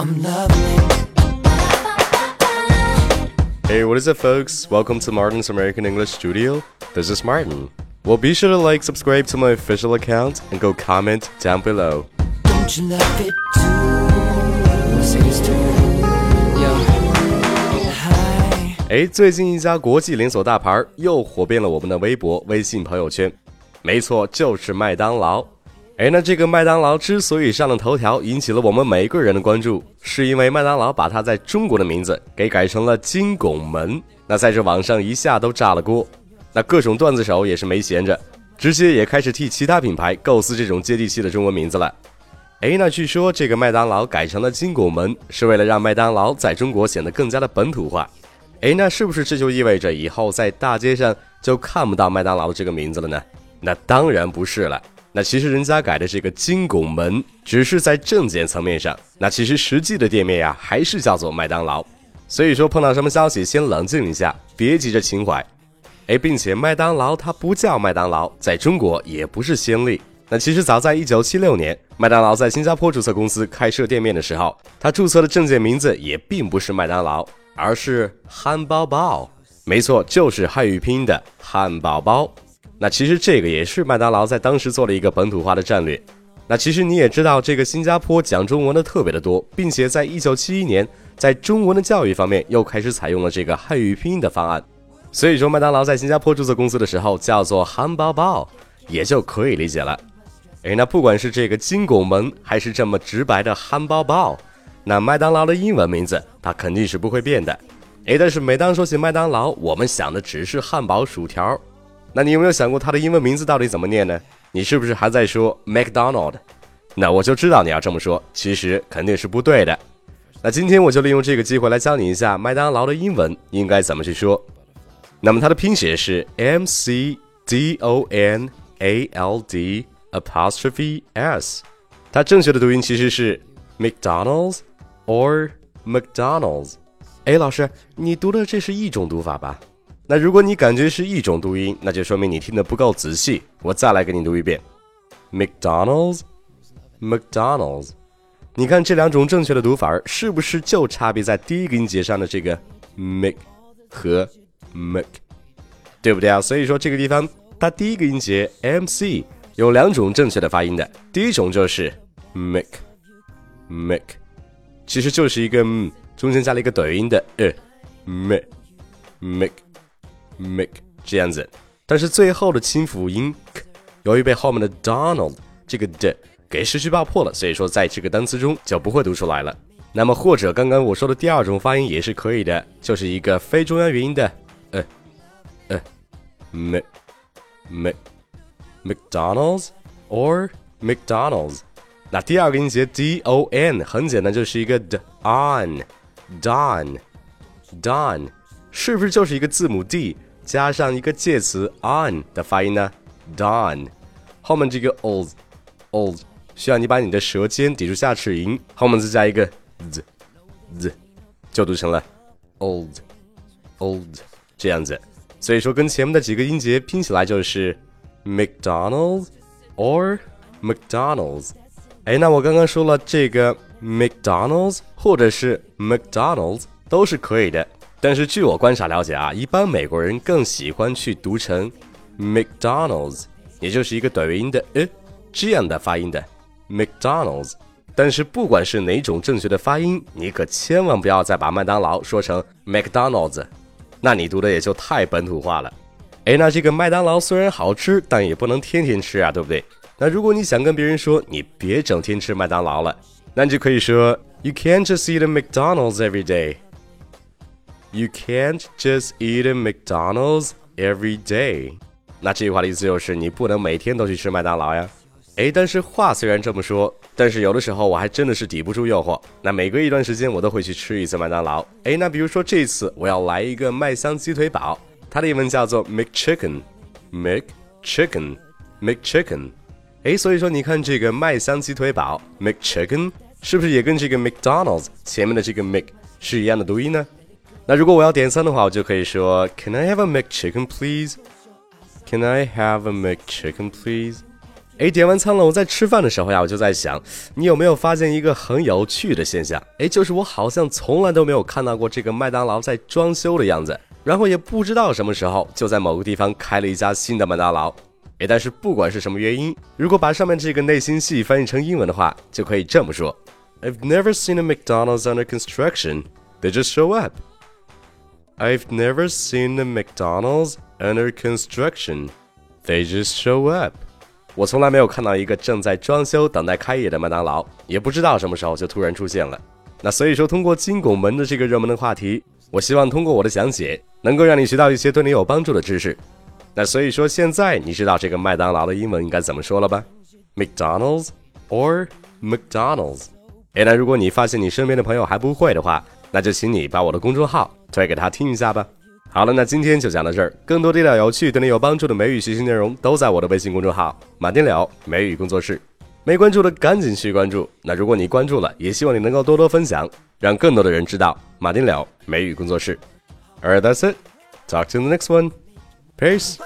I'm loving it. Hey, what is up, folks? Welcome to Martin's American English Studio. This is Martin. Well, be sure to like, subscribe to my official account, and go comment down below. Don't you love it too? Say this to you. Yo. Hi. 哎，最近一家国际连锁大牌又火遍了我们的微博、微信朋友圈。没错，就是麦当劳。 哎，那这个麦当劳之所以上了头条，引起了我们每一个人的关注，是因为麦当劳把它在中国的名字给改成了金拱门。那在这网上一下都炸了锅。那各种段子手也是没闲着，直接也开始替其他品牌构思这种接地气的中文名字了。哎，那据说这个麦当劳改成了金拱门，是为了让麦当劳在中国显得更加的本土化。哎，那是不是这就意味着以后在大街上就看不到麦当劳的这个名字了呢？那当然不是了。那其实人家改的这个金拱门，只是在证件层面上，那其实实际的店面呀，还是叫做麦当劳。所以说碰到什么消息，先冷静一下，别急着情怀。哎，并且麦当劳它不叫麦当劳，在中国也不是先例。那其实早在一九七六年，麦当劳在新加坡注册公司开设店面的时候，它注册的证件名字也并不是麦当劳，而是汉堡包。没错，就是汉语拼音的汉堡包。那其实这个也是麦当劳在当时做了一个本土化的战略。那其实你也知道，这个新加坡讲中文的特别的多，并且在一九七一年，在中文的教育方面又开始采用了这个汉语拼音的方案。所以说，麦当劳在新加坡注册公司的时候叫做汉堡包，也就可以理解了。诶，那不管是这个金拱门，还是这么直白的汉堡包，那麦当劳的英文名字它肯定是不会变的。诶，但是每当说起麦当劳，我们想的只是汉堡、薯条。那你有没有想过它的英文名字到底怎么念呢？你是不是还在说 McDonald？那我就知道你要这么说，其实肯定是不对的。那今天我就利用这个机会来教你一下麦当劳的英文应该怎么去说。那么它的拼写是 M C D O N A L D apostrophe S，它正确的读音其实是 McDonald's or McDonald's。哎，老师，你读的这是一种读法吧？那如果你感觉是一种读音，那就说明你听得不够仔细。我再来给你读一遍，McDonald's，McDonald's。你看这两种正确的读法是不是就差别在第一个音节上的这个 Mc 和 Mc，对不对啊？所以说这个地方它第一个音节 MC 有两种正确的发音的，第一种就是 Mc，Mc，其实就是一个中间加了一个短音的呃，Mc，Mc。Mc 这样子，但是最后的清辅音由于被后面的 Donald 这个的给失去爆破了，所以说在这个单词中就不会读出来了。那么或者刚刚我说的第二种发音也是可以的，就是一个非中央元音的呃呃 Mc Mc McDonald's or McDonald's。那第二个音节 D O N 很简单，就是一个 d on don don，是不是就是一个字母 D？加上一个介词 on 的发音呢，don，后面这个 old old 需要你把你的舌尖抵住下齿龈，后面再加一个 z z，就读成了 old old 这样子。所以说跟前面的几个音节拼起来就是 McDonald's or McDonald's。哎，那我刚刚说了这个 McDonald's 或者是 McDonald's 都是可以的。但是据我观察了解啊，一般美国人更喜欢去读成 McDonald's，也就是一个短元音的呃这样的发音的 McDonald's。但是不管是哪种正确的发音，你可千万不要再把麦当劳说成 McDonald's，那你读的也就太本土化了。哎，那这个麦当劳虽然好吃，但也不能天天吃啊，对不对？那如果你想跟别人说你别整天吃麦当劳了，那你就可以说 You can't just eat a McDonald's every day。You can't just eat a McDonald's every day。那这句话的意思就是你不能每天都去吃麦当劳呀。哎，但是话虽然这么说，但是有的时候我还真的是抵不住诱惑。那每隔一段时间我都会去吃一次麦当劳。哎，那比如说这次我要来一个麦香鸡腿堡，它的英文叫做 McChicken，McChicken，McChicken。哎，所以说你看这个麦香鸡腿堡 McChicken 是不是也跟这个 McDonald's 前面的这个 Mc 是一样的读音呢？那如果我要点餐的话，我就可以说 Can I have a McChicken, please? Can I have a McChicken, please? 哎，点完餐了，我在吃饭的时候呀，我就在想，你有没有发现一个很有趣的现象？哎，就是我好像从来都没有看到过这个麦当劳在装修的样子，然后也不知道什么时候就在某个地方开了一家新的麦当劳。哎，但是不管是什么原因，如果把上面这个内心戏翻译成英文的话，就可以这么说：I've never seen a McDonald's under construction. They just show up. I've never seen a McDonald's under construction. They just show up. 我从来没有看到一个正在装修、等待开业的麦当劳，也不知道什么时候就突然出现了。那所以说，通过金拱门的这个热门的话题，我希望通过我的讲解，能够让你学到一些对你有帮助的知识。那所以说，现在你知道这个麦当劳的英文应该怎么说了吧？McDonald's or McDonald's。哎，那如果你发现你身边的朋友还不会的话，那就请你把我的公众号推给他听一下吧。好了，那今天就讲到这儿。更多地道有趣、对你有帮助的美语学习内容，都在我的微信公众号“马丁了美语工作室”。没关注的赶紧去关注。那如果你关注了，也希望你能够多多分享，让更多的人知道马丁了美语工作室。Alright, that's it. Talk to you in the next one. Peace.